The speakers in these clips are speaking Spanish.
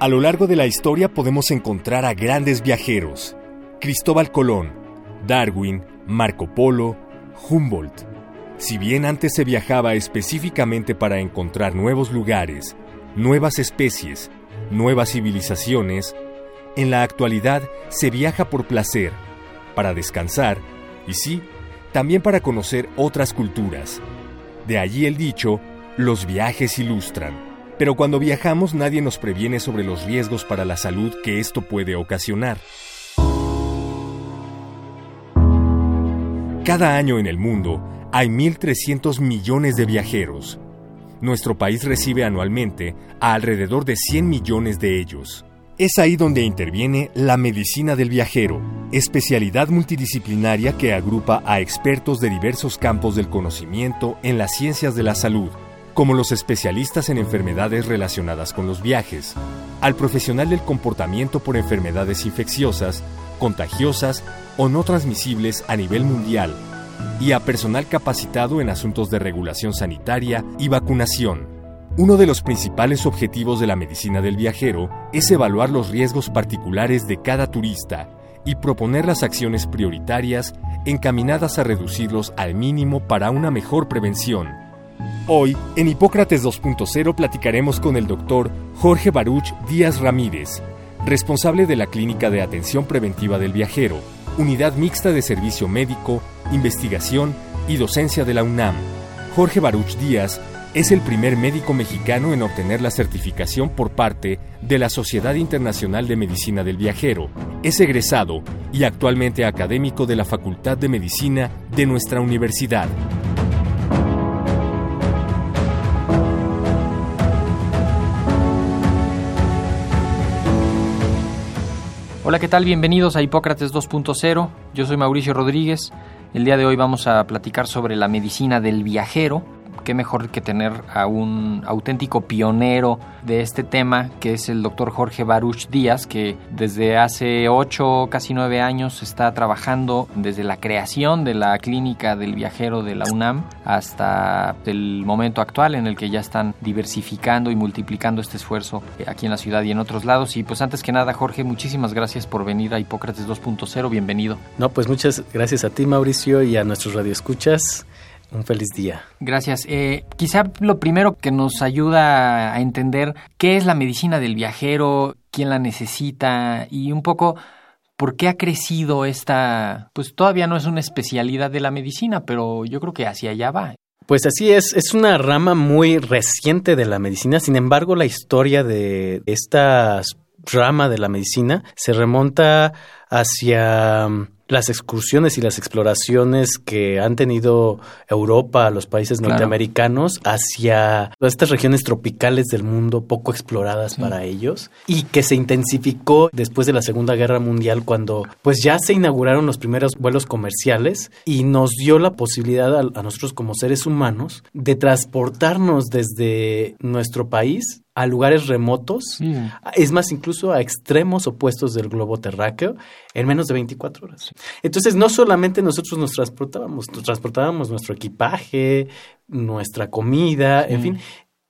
A lo largo de la historia podemos encontrar a grandes viajeros. Cristóbal Colón, Darwin, Marco Polo, Humboldt. Si bien antes se viajaba específicamente para encontrar nuevos lugares, nuevas especies, nuevas civilizaciones, en la actualidad se viaja por placer, para descansar y sí, también para conocer otras culturas. De allí el dicho, los viajes ilustran. Pero cuando viajamos nadie nos previene sobre los riesgos para la salud que esto puede ocasionar. Cada año en el mundo hay 1.300 millones de viajeros. Nuestro país recibe anualmente a alrededor de 100 millones de ellos. Es ahí donde interviene la medicina del viajero, especialidad multidisciplinaria que agrupa a expertos de diversos campos del conocimiento en las ciencias de la salud como los especialistas en enfermedades relacionadas con los viajes, al profesional del comportamiento por enfermedades infecciosas, contagiosas o no transmisibles a nivel mundial, y a personal capacitado en asuntos de regulación sanitaria y vacunación. Uno de los principales objetivos de la medicina del viajero es evaluar los riesgos particulares de cada turista y proponer las acciones prioritarias encaminadas a reducirlos al mínimo para una mejor prevención Hoy, en Hipócrates 2.0 platicaremos con el doctor Jorge Baruch Díaz Ramírez, responsable de la Clínica de Atención Preventiva del Viajero, Unidad Mixta de Servicio Médico, Investigación y Docencia de la UNAM. Jorge Baruch Díaz es el primer médico mexicano en obtener la certificación por parte de la Sociedad Internacional de Medicina del Viajero. Es egresado y actualmente académico de la Facultad de Medicina de nuestra universidad. Hola, ¿qué tal? Bienvenidos a Hipócrates 2.0. Yo soy Mauricio Rodríguez. El día de hoy vamos a platicar sobre la medicina del viajero qué mejor que tener a un auténtico pionero de este tema, que es el doctor Jorge Baruch Díaz, que desde hace ocho, casi nueve años está trabajando desde la creación de la clínica del viajero de la UNAM hasta el momento actual en el que ya están diversificando y multiplicando este esfuerzo aquí en la ciudad y en otros lados. Y pues antes que nada, Jorge, muchísimas gracias por venir a Hipócrates 2.0. Bienvenido. No, pues muchas gracias a ti, Mauricio, y a nuestros radioescuchas. Un feliz día. Gracias. Eh, quizá lo primero que nos ayuda a entender qué es la medicina del viajero, quién la necesita y un poco por qué ha crecido esta, pues todavía no es una especialidad de la medicina, pero yo creo que hacia allá va. Pues así es, es una rama muy reciente de la medicina, sin embargo la historia de esta rama de la medicina se remonta hacia las excursiones y las exploraciones que han tenido Europa, los países norteamericanos, hacia estas regiones tropicales del mundo poco exploradas para ellos y que se intensificó después de la Segunda Guerra Mundial cuando pues ya se inauguraron los primeros vuelos comerciales y nos dio la posibilidad a, a nosotros como seres humanos de transportarnos desde nuestro país a lugares remotos, es más, incluso a extremos opuestos del globo terráqueo, en menos de 24 horas. Entonces, no solamente nosotros nos transportábamos, nos transportábamos nuestro equipaje, nuestra comida, en fin,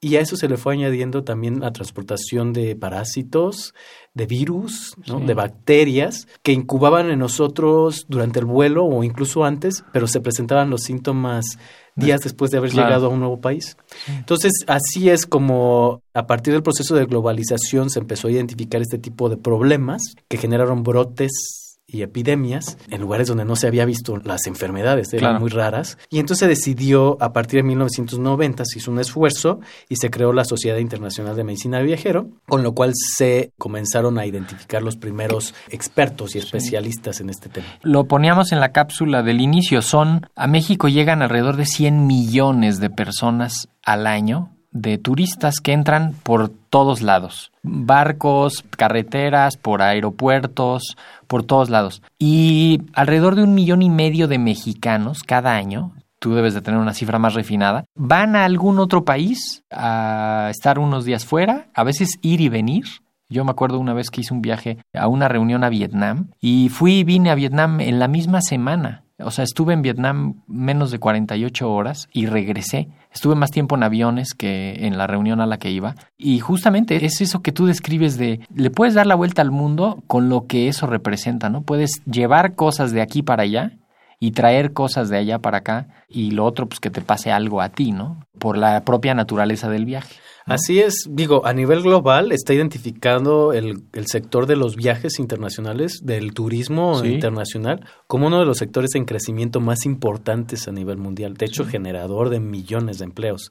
y a eso se le fue añadiendo también la transportación de parásitos, de virus, de bacterias que incubaban en nosotros durante el vuelo o incluso antes, pero se presentaban los síntomas días después de haber llegado a un nuevo país. Entonces, así es como a partir del proceso de globalización se empezó a identificar este tipo de problemas que generaron brotes y epidemias en lugares donde no se había visto las enfermedades, eran muy raras. Y entonces se decidió, a partir de 1990, se hizo un esfuerzo y se creó la Sociedad Internacional de Medicina de Viajero, con lo cual se comenzaron a identificar los primeros expertos y especialistas en este tema. Lo poníamos en la cápsula del inicio, son, a México llegan alrededor de 100 millones de personas al año de turistas que entran por todos lados. Barcos, carreteras, por aeropuertos, por todos lados. Y alrededor de un millón y medio de mexicanos cada año, tú debes de tener una cifra más refinada, van a algún otro país a estar unos días fuera, a veces ir y venir. Yo me acuerdo una vez que hice un viaje a una reunión a Vietnam y fui y vine a Vietnam en la misma semana. O sea, estuve en Vietnam menos de 48 horas y regresé. Estuve más tiempo en aviones que en la reunión a la que iba. Y justamente es eso que tú describes de, le puedes dar la vuelta al mundo con lo que eso representa, ¿no? Puedes llevar cosas de aquí para allá y traer cosas de allá para acá y lo otro, pues que te pase algo a ti, ¿no? Por la propia naturaleza del viaje. Así es, digo, a nivel global está identificando el, el sector de los viajes internacionales, del turismo Sí. internacional, como uno de los sectores en crecimiento más importantes a nivel mundial, de hecho generador de millones de empleos.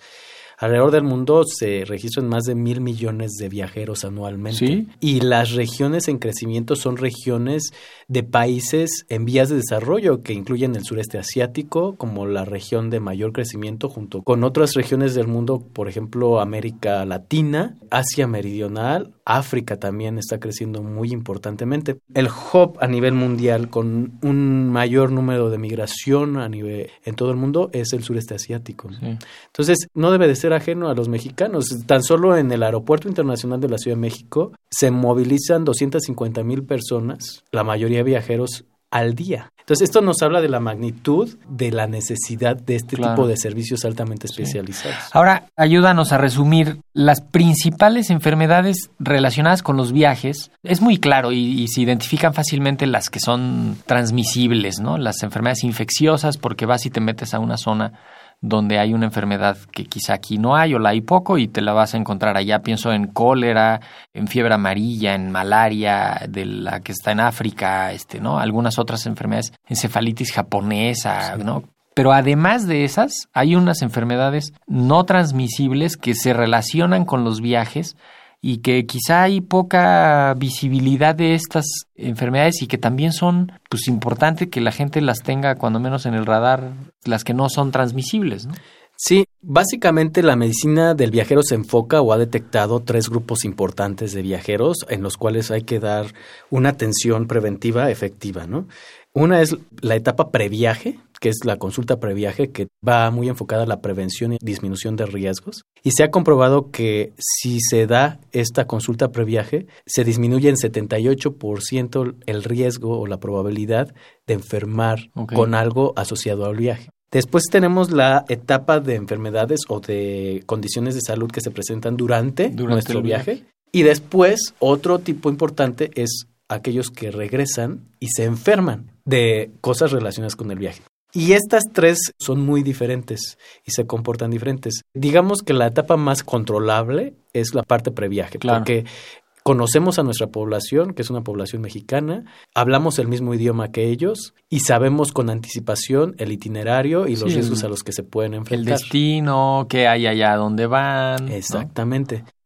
Alrededor del mundo se registran más de mil millones de viajeros anualmente. Sí. Y las regiones en crecimiento son regiones de países en vías de desarrollo que incluyen el sureste asiático como la región de mayor crecimiento junto con otras regiones del mundo, por ejemplo, América Latina, Asia Meridional, África también está creciendo muy importantemente. El hub a nivel mundial con un mayor número de migración a nivel en todo el mundo es el sureste asiático. Entonces, no debe de ser ajeno a los mexicanos. Tan solo en el Aeropuerto Internacional de la Ciudad de México se movilizan 250 mil personas, la mayoría viajeros, al día. Entonces, esto nos habla de la magnitud de la necesidad de este Claro. tipo de servicios altamente especializados. Ahora, ayúdanos a resumir las principales enfermedades relacionadas con los viajes. Es muy claro y, y se identifican fácilmente las que son transmisibles, ¿no? Las enfermedades infecciosas, porque vas y te metes a una zona donde hay una enfermedad que quizá aquí no hay o la hay poco y te la vas a encontrar allá. Pienso en cólera, en fiebre amarilla, en malaria, de la que está en África, este, ¿no? Algunas otras enfermedades, encefalitis japonesa, ¿no? Pero además de esas, hay unas enfermedades no transmisibles que se relacionan con los viajes y que quizá hay poca visibilidad de estas enfermedades y que también son pues importante que la gente las tenga cuando menos en el radar, las que no son transmisibles, ¿no? Sí, básicamente la medicina del viajero se enfoca o ha detectado tres grupos importantes de viajeros en los cuales hay que dar una atención preventiva efectiva, ¿no? Una es la etapa previaje, que es la consulta previaje, que va muy enfocada a la prevención y disminución de riesgos. Y se ha comprobado que si se da esta consulta previaje, se disminuye en 78% el riesgo o la probabilidad de enfermar con algo asociado al viaje. Después tenemos la etapa de enfermedades o de condiciones de salud que se presentan durante, Durante nuestro viaje. Y después, otro tipo importante es aquellos que regresan y se enferman de cosas relacionadas con el viaje. Y estas tres son muy diferentes y se comportan diferentes. Digamos que la etapa más controlable es la parte previaje, Claro. porque conocemos a nuestra población, que es una población mexicana, hablamos el mismo idioma que ellos y sabemos con anticipación el itinerario y los Sí, riesgos el- a los que se pueden El enfrentar. destino, qué hay allá, dónde van. ¿no?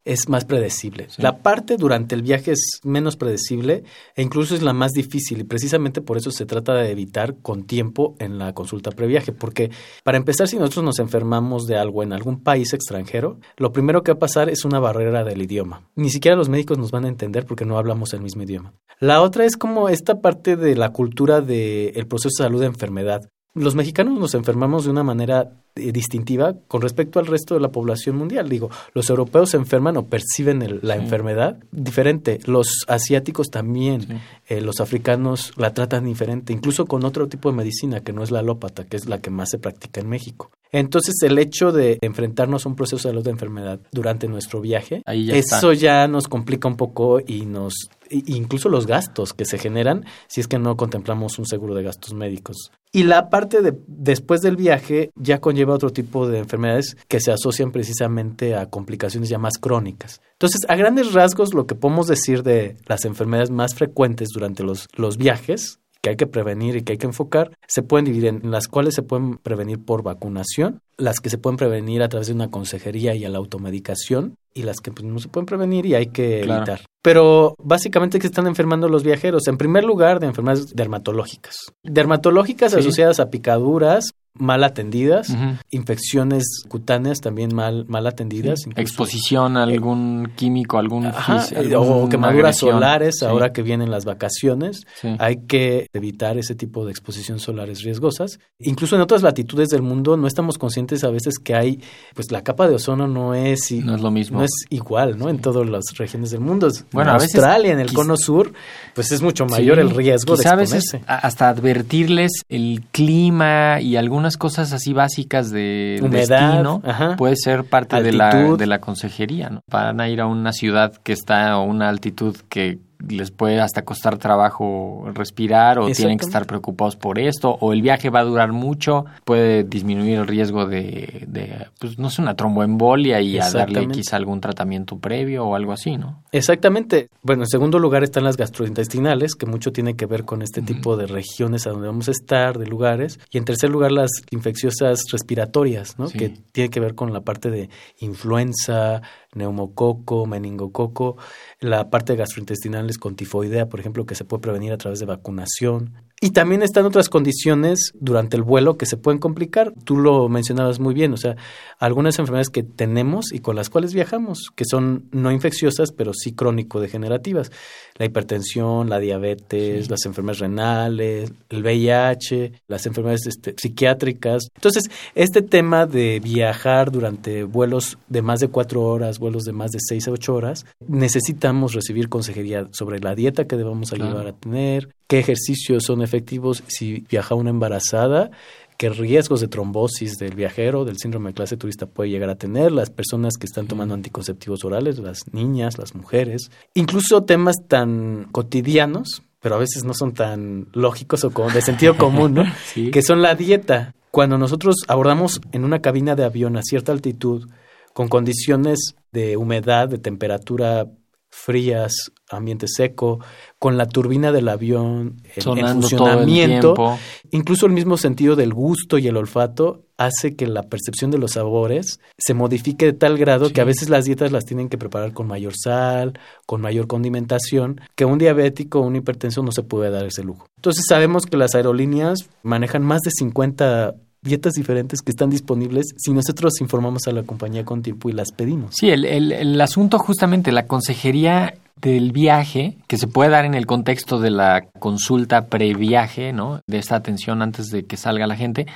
Es más predecible. Sí. La parte durante el viaje es menos predecible e incluso es la más difícil y precisamente por eso se trata de evitar con tiempo en la consulta previaje, porque para empezar si nosotros nos enfermamos de algo en algún país extranjero, lo primero que va a pasar es una barrera del idioma. Ni siquiera los médicos nos van a entender porque no hablamos el mismo idioma. La otra es como esta parte de la cultura del proceso de salud de enfermedad. Los mexicanos nos enfermamos de una manera distintiva con respecto al resto de la población mundial. Digo, los europeos se enferman o perciben el- la Sí. enfermedad diferente. Los asiáticos también, Sí. eh, los africanos la tratan diferente, incluso con otro tipo de medicina que no es la alópata, que es la que más se practica en México. Entonces, el hecho de enfrentarnos a un proceso de salud de enfermedad durante nuestro viaje, Ahí ya eso está. ya nos complica un poco y nos incluso los gastos que se generan si es que no contemplamos un seguro de gastos médicos. Y la parte de después del viaje ya conlleva otro tipo de enfermedades que se asocian precisamente a complicaciones ya más crónicas. Entonces, a grandes rasgos, lo que podemos decir de las enfermedades más frecuentes durante los, los viajes que hay que prevenir y que hay que enfocar, se pueden dividir en las cuales se pueden prevenir por vacunación, las que se pueden prevenir a través de una consejería y a la automedicación, y las que pues, no se pueden prevenir y hay que Claro. evitar. Pero básicamente que están enfermando los viajeros. En primer lugar, de enfermedades dermatológicas. Dermatológicas Sí. asociadas a picaduras, mal atendidas, infecciones cutáneas también mal, mal atendidas. Exposición a algún químico, algún Ajá, fis- eh, o quemaduras solares Sí. ahora que vienen las vacaciones. Sí. Hay que evitar ese tipo de exposición solares riesgosas. Incluso en otras latitudes del mundo no estamos conscientes a veces que hay, pues la capa de ozono no es, No es lo mismo. no es igual, ¿no? En todas las regiones del mundo. Bueno, en a veces Australia, en el cono sur, pues es mucho mayor el riesgo de quizá a exponerse. veces hasta advertirles el clima y algunas cosas así básicas de Humedad, destino ajá. puede ser parte de la, de la consejería, ¿no? Van a ir a una ciudad que está a una altitud que les puede hasta costar trabajo respirar o tienen que estar preocupados por esto o el viaje va a durar mucho, puede disminuir el riesgo de, de pues no sé, una tromboembolia y a darle quizá algún tratamiento previo o algo así, ¿no? Exactamente. Bueno, en segundo lugar están las gastrointestinales, que mucho tiene que ver con este tipo de regiones a donde vamos a estar, de lugares. Y en tercer lugar, las infecciosas respiratorias, ¿no? Sí. Que tiene que ver con la parte de influenza, neumococo, meningococo, la parte de gastrointestinales con tifoidea, por ejemplo, que se puede prevenir a través de vacunación. Y también están otras condiciones durante el vuelo que se pueden complicar. Tú lo mencionabas muy bien, o sea, algunas enfermedades que tenemos y con las cuales viajamos, que son no infecciosas, pero sí crónico-degenerativas. La hipertensión, la diabetes, las enfermedades renales, el VIH, las enfermedades este, psiquiátricas. Entonces, este tema de viajar durante vuelos de más de cuatro horas, vuelos de más de seis a ocho horas, necesitamos recibir consejería sobre la dieta que debamos Claro. ayudar a tener, qué ejercicios son efectivos si viaja una embarazada, qué riesgos de trombosis del viajero, del síndrome de clase turista puede llegar a tener, las personas que están tomando anticonceptivos orales, las niñas, las mujeres, incluso temas tan cotidianos, pero a veces no son tan lógicos o de sentido común, ¿no? Sí. Que son la dieta. Cuando nosotros abordamos en una cabina de avión a cierta altitud, con condiciones de humedad, de temperatura frías, ambiente seco, con la turbina del avión todo el funcionamiento, incluso el mismo sentido del gusto y el olfato hace que la percepción de los sabores se modifique de tal grado Sí. que a veces las dietas las tienen que preparar con mayor sal, con mayor condimentación, que un diabético o un hipertenso no se puede dar ese lujo. Entonces sabemos que las aerolíneas manejan más de 50 dietas diferentes que están disponibles si nosotros informamos a la compañía con tiempo y las pedimos. Sí, el, el- el asunto justamente, la consejería del viaje, que se puede dar en el contexto de la consulta previaje, ¿no? De esta atención antes de que salga la gente,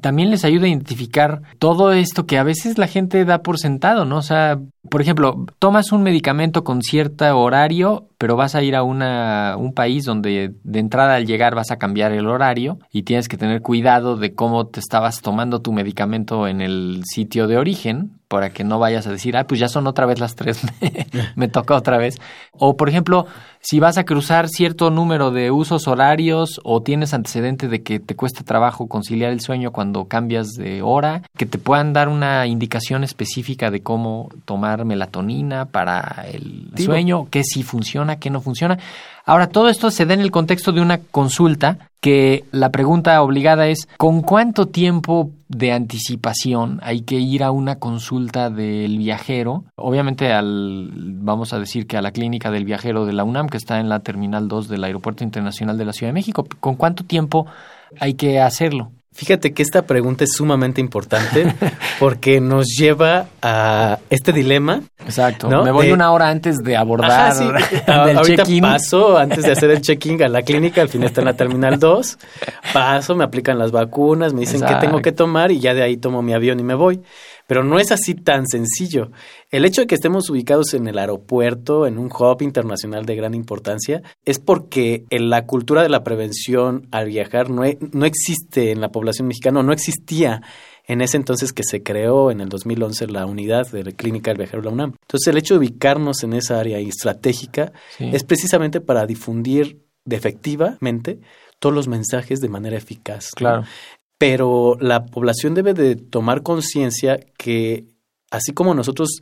también les ayuda a identificar todo esto que a veces la gente da por sentado, ¿no? O sea, por ejemplo, tomas un medicamento con cierto horario, pero vas a ir a una, un país donde de entrada al llegar vas a cambiar el horario y tienes que tener cuidado de cómo te estabas tomando tu medicamento en el sitio de origen para que no vayas a decir, ah, pues ya son otra vez las tres, me toca otra vez. O, por ejemplo, si vas a cruzar cierto número de usos horarios o tienes antecedente de que te cuesta trabajo conciliar el sueño cuando cambias de hora, que te puedan dar una indicación específica de cómo tomar melatonina para el sueño, qué sí funciona, qué no funciona. Ahora, todo esto se da en el contexto de una consulta que la pregunta obligada es, ¿con cuánto tiempo de anticipación hay que ir a una consulta del viajero? Obviamente al, vamos a decir que a la clínica del viajero de la UNAM, que está en la Terminal 2 del Aeropuerto Internacional de la Ciudad de México. ¿Con cuánto tiempo hay que hacerlo? Fíjate que esta pregunta es sumamente importante porque nos lleva a este dilema. Exacto. ¿No? Me voy De- una hora antes de abordar Ajá, sí. del Ahorita paso antes de hacer el check-in a la clínica, al final está en la terminal 2. Paso, me aplican las vacunas, me dicen Exacto. qué tengo que tomar y ya de ahí tomo mi avión y me voy. Pero no es así tan sencillo. El hecho de que estemos ubicados en el aeropuerto, en un hub internacional de gran importancia, es porque en la cultura de la prevención al viajar no, e- no existe en la población mexicana, no existía en ese entonces que se creó en el 2011 la unidad de la clínica del viajero de la UNAM. Entonces el hecho de ubicarnos en esa área estratégica Sí. es precisamente para difundir de efectivamente todos los mensajes de manera eficaz. ¿no? Pero la población debe de tomar conciencia que así como nosotros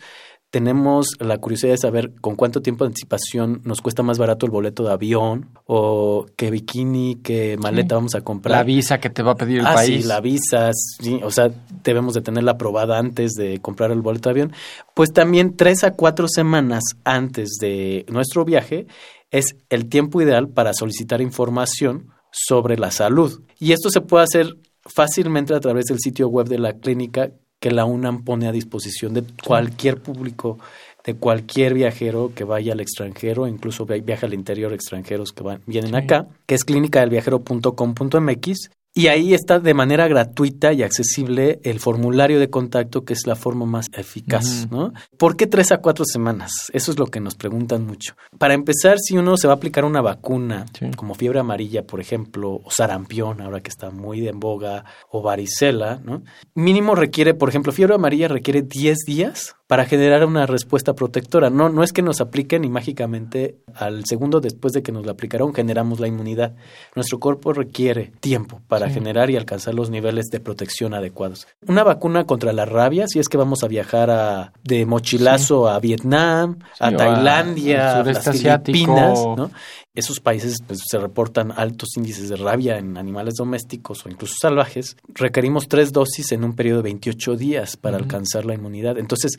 tenemos la curiosidad de saber con cuánto tiempo de anticipación nos cuesta más barato el boleto de avión o qué bikini, qué maleta Sí. vamos a comprar. La visa que te va a pedir el ah, país. sí, la visa, sí, o sea, debemos de tenerla aprobada antes de comprar el boleto de avión. Pues también tres a cuatro semanas antes de nuestro viaje es el tiempo ideal para solicitar información sobre la salud. Y esto se puede hacer fácilmente a través del sitio web de la clínica que la UNAM pone a disposición de cualquier público, de cualquier viajero que vaya al extranjero, incluso viaja al interior extranjeros que van, vienen acá, que es clínicadelviajero.com.mx y ahí está de manera gratuita y accesible el formulario de contacto, que es la forma más eficaz, ¿no? ¿Por qué tres a cuatro semanas? Eso es lo que nos preguntan mucho. Para empezar, si uno se va a aplicar una vacuna, como fiebre amarilla, por ejemplo, o sarampión, ahora que está muy en boga, o varicela, ¿no? Mínimo requiere, por ejemplo, fiebre amarilla requiere 10 días para generar una respuesta protectora. No, no es que nos apliquen y mágicamente al segundo después de que nos la aplicaron generamos la inmunidad. Nuestro cuerpo requiere tiempo para generar y alcanzar los niveles de protección adecuados. Una vacuna contra la rabia, si es que vamos a viajar a, de mochilazo a Vietnam, a Tailandia, a, las Filipinas, ¿no? Esos países pues, se reportan altos índices de rabia en animales domésticos o incluso salvajes, requerimos tres dosis en un periodo de 28 días para alcanzar la inmunidad. Entonces,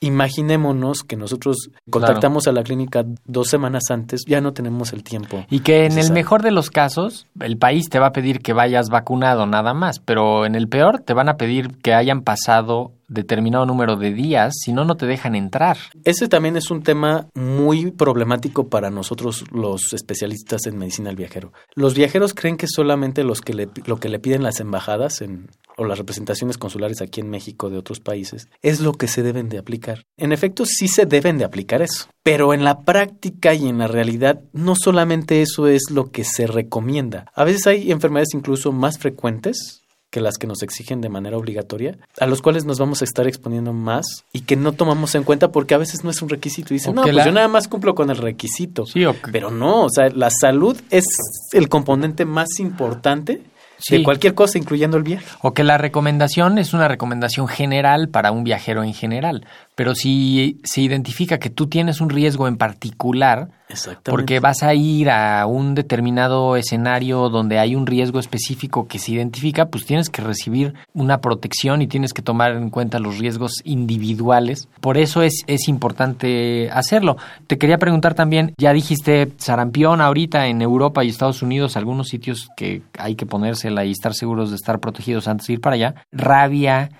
imaginémonos que nosotros contactamos a la clínica dos semanas antes, ya no tenemos el tiempo. Y que en el mejor de los casos, el país te va a pedir que vayas vacunado nada más, pero en el peor te van a pedir que hayan pasado determinado número de días, si no, no te dejan entrar. Ese también es un tema muy problemático para nosotros los especialistas en medicina del viajero. Los viajeros creen que solamente los que le, lo que le piden las embajadas en, o las representaciones consulares aquí en México de otros países es lo que se deben de aplicar. En efecto, sí se deben de aplicar eso, pero en la práctica y en la realidad no solamente eso es lo que se recomienda. A veces hay enfermedades incluso más frecuentes que las que nos exigen de manera obligatoria, a los cuales nos vamos a estar exponiendo más y que no tomamos en cuenta porque a veces no es un requisito. Y dicen, no, pues yo nada más cumplo con el requisito. Sí, Pero no, o sea, la salud es el componente más importante de cualquier cosa, incluyendo el viaje. O que la recomendación es una recomendación general para un viajero en general. Pero si se identifica que tú tienes un riesgo en particular, porque vas a ir a un determinado escenario donde hay un riesgo específico que se identifica, pues tienes que recibir una protección y tienes que tomar en cuenta los riesgos individuales. Por eso es, es importante hacerlo. Te quería preguntar también, ya dijiste sarampión ahorita en Europa y Estados Unidos, algunos sitios que hay que ponérsela y estar seguros de estar protegidos antes de ir para allá. Rabia,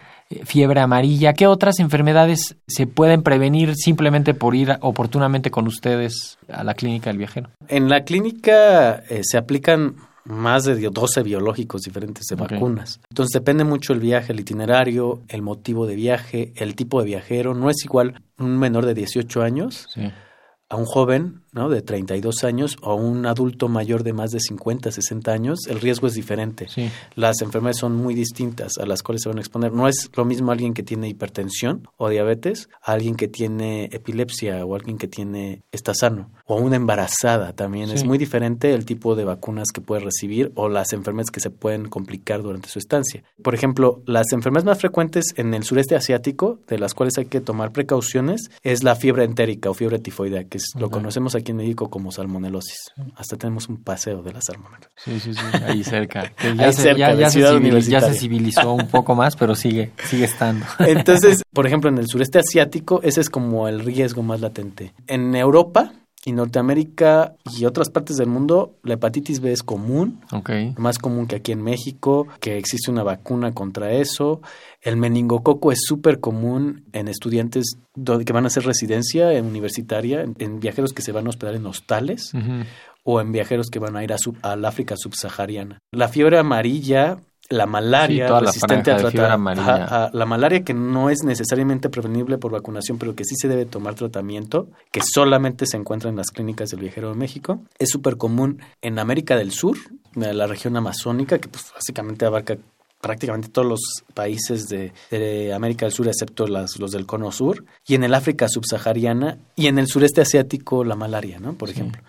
fiebre amarilla. ¿Qué otras enfermedades se pueden prevenir simplemente por ir oportunamente con ustedes a la clínica del viajero? En la clínica eh, se aplican más de 12 biológicos diferentes de vacunas. Entonces depende mucho el viaje, el itinerario, el motivo de viaje, el tipo de viajero. No es igual un menor de 18 años a un joven ¿no? de 32 años o un adulto mayor de más de 50, 60 años, el riesgo es diferente. Las enfermedades son muy distintas a las cuales se van a exponer. No es lo mismo alguien que tiene hipertensión o diabetes a alguien que tiene epilepsia o alguien que tiene está sano o una embarazada también. Es muy diferente el tipo de vacunas que puede recibir o las enfermedades que se pueden complicar durante su estancia. Por ejemplo, las enfermedades más frecuentes en el sureste asiático, de las cuales hay que tomar precauciones, es la fiebre entérica o fiebre tifoidea, que es, lo conocemos aquí en México como salmonelosis. Hasta tenemos un paseo de la salmonela. Sí, sí, sí, ahí cerca. ya, se, ya, se civilizó un poco más, pero sigue, sigue estando. Entonces, por ejemplo, en el sureste asiático, ese es como el riesgo más latente. En Europa, y Norteamérica y otras partes del mundo, la hepatitis B es común, okay. más común que aquí en México, que existe una vacuna contra eso. El meningococo es súper común en estudiantes que van a hacer residencia universitaria, en, viajeros que se van a hospedar en hostales o en viajeros que van a ir a al África subsahariana. La fiebre amarilla la malaria resistente a, la malaria que no es necesariamente prevenible por vacunación, pero que sí se debe tomar tratamiento, que solamente se encuentra en las clínicas del viajero de México. Es súper común en América del Sur, en la región amazónica, que pues, básicamente abarca prácticamente todos los países de, América del Sur, excepto las, los del cono sur, y en el África subsahariana y en el sureste asiático la malaria, ¿no? Por ejemplo.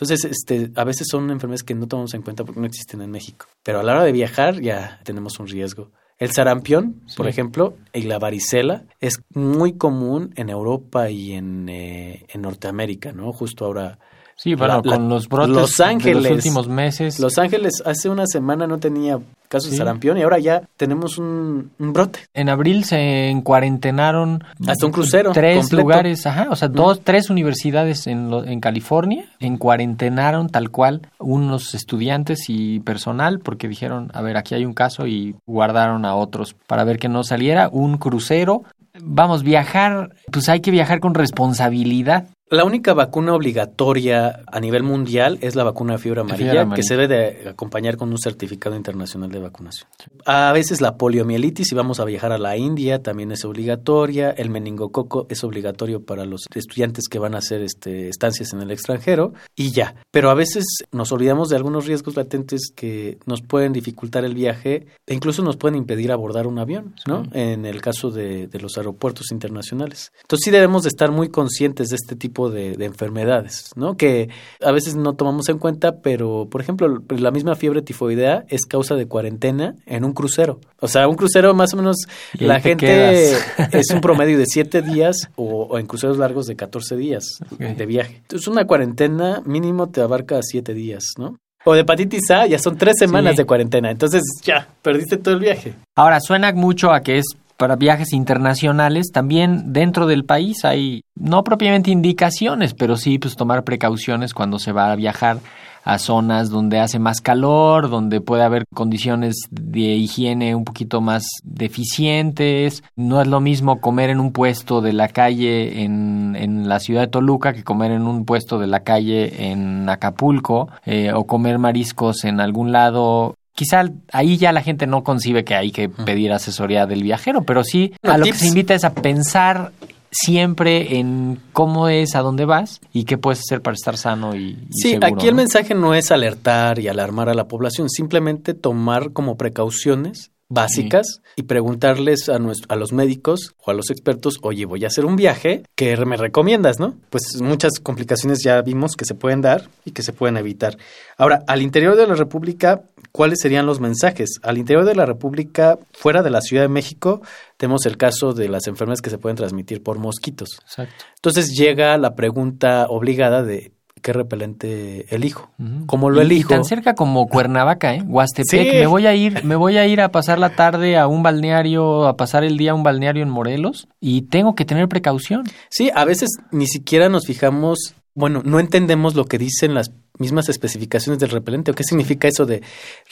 Entonces, este, a veces son enfermedades que no tomamos en cuenta porque no existen en México. Pero a la hora de viajar ya tenemos un riesgo. El sarampión, por ejemplo, y la varicela es muy común en Europa y en, eh, en Norteamérica, ¿no? Justo ahora Sí, bueno, La- con los brotes Los de Ángeles. los últimos meses. Los Ángeles hace una semana no tenía casos Sí. de sarampión y ahora ya tenemos un, un brote. En abril se encuarentenaron Hasta un crucero tres completo. lugares, ajá, o sea, dos, tres universidades en, lo- en California encuarentenaron tal cual unos estudiantes y personal porque dijeron, a ver, aquí hay un caso y guardaron a otros para ver que no saliera un crucero. Vamos, viajar, pues hay que viajar con responsabilidad. La única vacuna obligatoria a nivel mundial es la vacuna de fiebre amarilla, fiebre amarilla. que se debe de acompañar con un certificado internacional de vacunación. A veces la poliomielitis, si vamos a viajar a la India, también es obligatoria. El meningococo es obligatorio para los estudiantes que van a hacer este, estancias en el extranjero y ya. Pero a veces nos olvidamos de algunos riesgos latentes que nos pueden dificultar el viaje e incluso nos pueden impedir abordar un avión, ¿no? Sí. En el caso de, de los aeropuertos internacionales. Entonces sí debemos de estar muy conscientes de este tipo de, de enfermedades, ¿no? Que a veces no tomamos en cuenta, pero por ejemplo la misma fiebre tifoidea es causa de cuarentena en un crucero. O sea, un crucero más o menos la te gente quedas. es un promedio de 7 días o, o en cruceros largos de 14 días de viaje. Entonces una cuarentena mínimo te abarca 7 días, ¿no? O de hepatitis A ya son 3 semanas Sí. de cuarentena. Entonces ya, perdiste todo el viaje. Ahora, suena mucho a que es para viajes internacionales. También dentro del país hay, no propiamente indicaciones, pero sí pues tomar precauciones cuando se va a viajar a zonas donde hace más calor, donde puede haber condiciones de higiene un poquito más deficientes. No es lo mismo comer en un puesto de la calle en, en la ciudad de Toluca que comer en un puesto de la calle en Acapulco eh, o comer mariscos en algún lado Quizá ahí ya la gente no concibe que hay que pedir asesoría del viajero, pero sí a lo que se invita es a pensar siempre en cómo es a dónde vas y qué puedes hacer para estar sano y, y Sí, seguro, aquí el ¿no? mensaje no es alertar y alarmar a la población, simplemente tomar como precauciones básicas y preguntarles a, nues- a los médicos o a los expertos, oye, voy a hacer un viaje, ¿qué me recomiendas, no? Pues muchas complicaciones ya vimos que se pueden dar y que se pueden evitar. Ahora, al interior de la República, ¿cuáles serían los mensajes? Al interior de la República, fuera de la Ciudad de México, tenemos el caso de las enfermedades que se pueden transmitir por mosquitos. Exacto. Entonces llega la pregunta obligada de ¿qué repelente elijo? ¿Cómo lo Y- elijo? Y tan cerca como Cuernavaca, ¿eh? Huastepec. Sí. Me voy a ir, me voy a ir a pasar la tarde a un balneario, a pasar el día a un balneario en Morelos y tengo que tener precaución. Sí, a veces ni siquiera nos fijamos, bueno, no entendemos lo que dicen las mismas especificaciones del repelente o qué significa eso de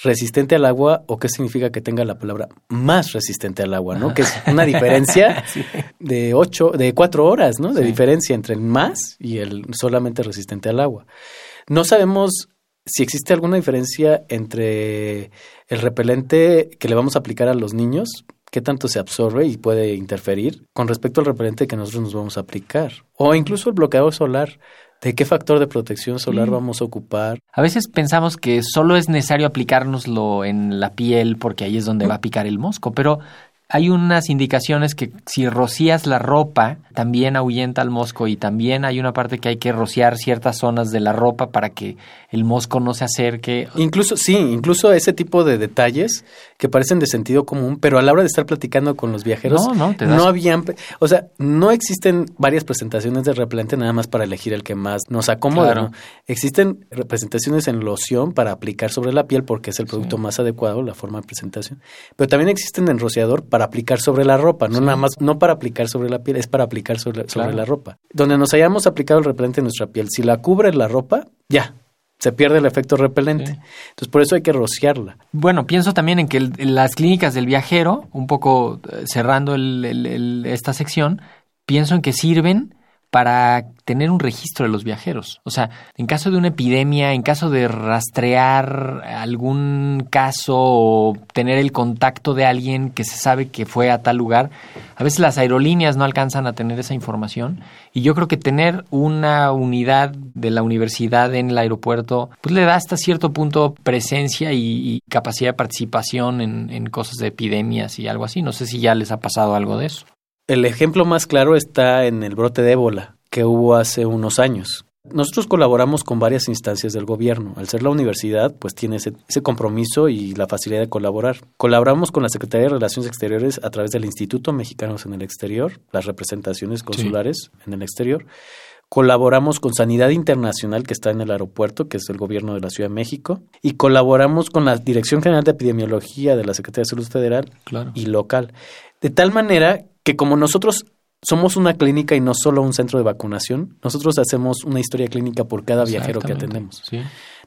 resistente al agua o qué significa que tenga la palabra más resistente al agua, ¿no? Que es una diferencia de ocho, de cuatro horas, ¿no? De Sí. diferencia entre el más y el solamente resistente al agua. No sabemos si existe alguna diferencia entre el repelente que le vamos a aplicar a los niños, qué tanto se absorbe y puede interferir con respecto al repelente que nosotros nos vamos a aplicar. O incluso el bloqueador solar, de qué factor de protección solar Mm. vamos a ocupar. A veces pensamos que solo es necesario aplicárnoslo en la piel porque ahí es donde va a picar el mosco, pero hay unas indicaciones que si rocías la ropa también ahuyenta al mosco y también hay una parte que hay que rociar ciertas zonas de la ropa para que el mosco no se acerque. Incluso, sí, incluso ese tipo de detalles que parecen de sentido común, pero a la hora de estar platicando con los viajeros, No, no, te das- habían, o sea, no existen varias presentaciones de repelente nada más para elegir el que más nos acomoda, Claro. ¿no? Existen representaciones en loción para aplicar sobre la piel porque es el producto más adecuado, la forma de presentación, pero también existen en rociador para aplicar sobre la ropa, no Sí. nada más, no para aplicar sobre la piel, es para aplicar sobre, sobre Claro. la ropa. Donde nos hayamos aplicado el repelente en nuestra piel, si la cubre la ropa, ya, se pierde el efecto repelente. Sí. Entonces, por eso hay que rociarla. Bueno, pienso también en que el- las clínicas del viajero, un poco eh, cerrando el- el- el- esta sección, pienso en que sirven para tener un registro de los viajeros. O sea, en caso de una epidemia, en caso de rastrear algún caso o tener el contacto de alguien que se sabe que fue a tal lugar, a veces las aerolíneas no alcanzan a tener esa información y yo creo que tener una unidad de la universidad en el aeropuerto pues le da hasta cierto punto presencia y, capacidad de participación en cosas de epidemias y algo así. No sé si ya les ha pasado algo de eso. El ejemplo más claro está en el brote de ébola que hubo hace unos años. Nosotros colaboramos con varias instancias del gobierno. Al ser la universidad, pues tiene ese, ese compromiso y la facilidad de colaborar. Colaboramos con la Secretaría de Relaciones Exteriores a través del Instituto Mexicanos en el Exterior, las representaciones consulares en el exterior, colaboramos con Sanidad Internacional, que está en el aeropuerto, que es el gobierno de la Ciudad de México, y colaboramos con la Dirección General de Epidemiología de la Secretaría de Salud Federal Claro. y local. De tal manera que como nosotros somos una clínica y no solo un centro de vacunación, nosotros hacemos una historia clínica por cada viajero que atendemos. Sí.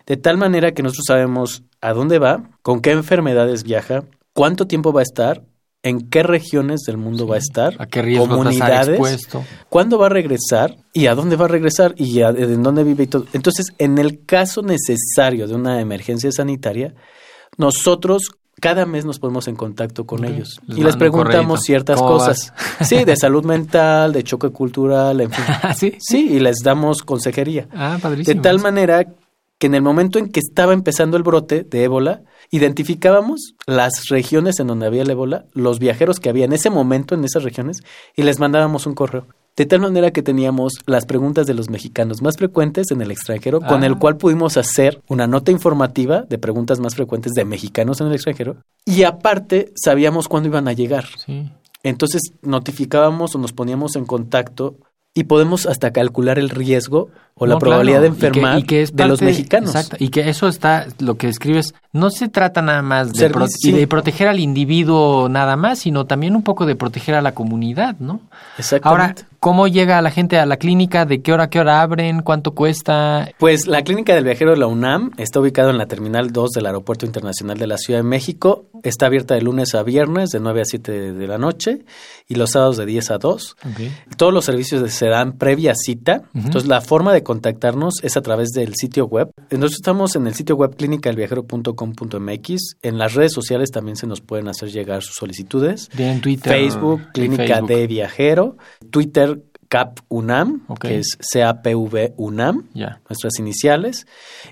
De tal manera que nosotros sabemos a dónde va, con qué enfermedades viaja, cuánto tiempo va a estar, en qué regiones del mundo va a estar, ¿A qué riesgos va a estar comunidades, expuesto? cuándo va a regresar y a dónde va a regresar y a- en dónde vive y todo. Entonces, en el caso necesario de una emergencia sanitaria, nosotros cada mes nos ponemos en contacto con ellos Les y les preguntamos ciertas ¿Cómo cosas. Sí, de salud mental, de choque cultural, en fin. Sí. Sí, y les damos consejería. Ah, De padrísimo. tal manera que en el momento en que estaba empezando el brote de ébola, identificábamos las regiones en donde había el ébola, los viajeros que había en ese momento en esas regiones y les mandábamos un correo. De tal manera que teníamos las preguntas de los mexicanos más frecuentes en el extranjero, con Ah. el cual pudimos hacer una nota informativa de preguntas más frecuentes de mexicanos en el extranjero. Y aparte, sabíamos cuándo iban a llegar. Sí. Entonces notificábamos o nos poníamos en contacto y podemos hasta calcular el riesgo o la probabilidad claro. de enfermar Y que- y que es de los mexicanos. Exacto. Y que eso está, lo que escribes, no se trata nada más de, Servicio, pro- y sí. de proteger al individuo nada más, sino también un poco de proteger a la comunidad, ¿no? Ahora, Exactamente. ¿cómo llega la gente a la clínica? ¿De qué hora a qué hora abren? ¿Cuánto cuesta? Pues la Clínica del Viajero de la UNAM está ubicada en la Terminal 2 del Aeropuerto Internacional de la Ciudad de México. Está abierta de lunes a viernes de 9 a 7 de la noche y los sábados de 10 a 2. Todos los servicios se dan previa cita. Entonces, la forma de contactarnos es a través del sitio web. Nosotros estamos en el sitio web clínicadelviajero.com.mx. En las redes sociales también se nos pueden hacer llegar sus solicitudes. En Twitter. Facebook, Clínica Facebook. de Viajero. Twitter, CAP UNAM, Ok. que es CAPV UNAM nuestras iniciales.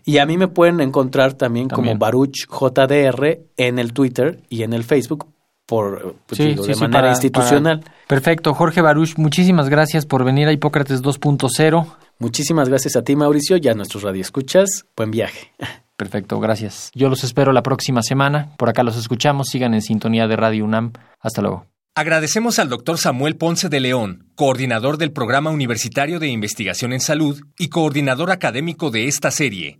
Y a mí me pueden encontrar también, También. como Baruch JDR en el Twitter y en el Facebook por pues, Sí, digo, sí, de sí, manera para- institucional. para- Perfecto. Jorge Baruch, muchísimas gracias por venir a Hipócrates 2.0. Muchísimas gracias a ti, Mauricio, y a nuestros radioescuchas. Buen viaje. Perfecto, gracias. Yo los espero la próxima semana. Por acá los escuchamos. Sigan en sintonía de Radio UNAM. Hasta luego. Agradecemos al doctor Samuel Ponce de León, coordinador del Programa Universitario de Investigación en Salud y coordinador académico de esta serie.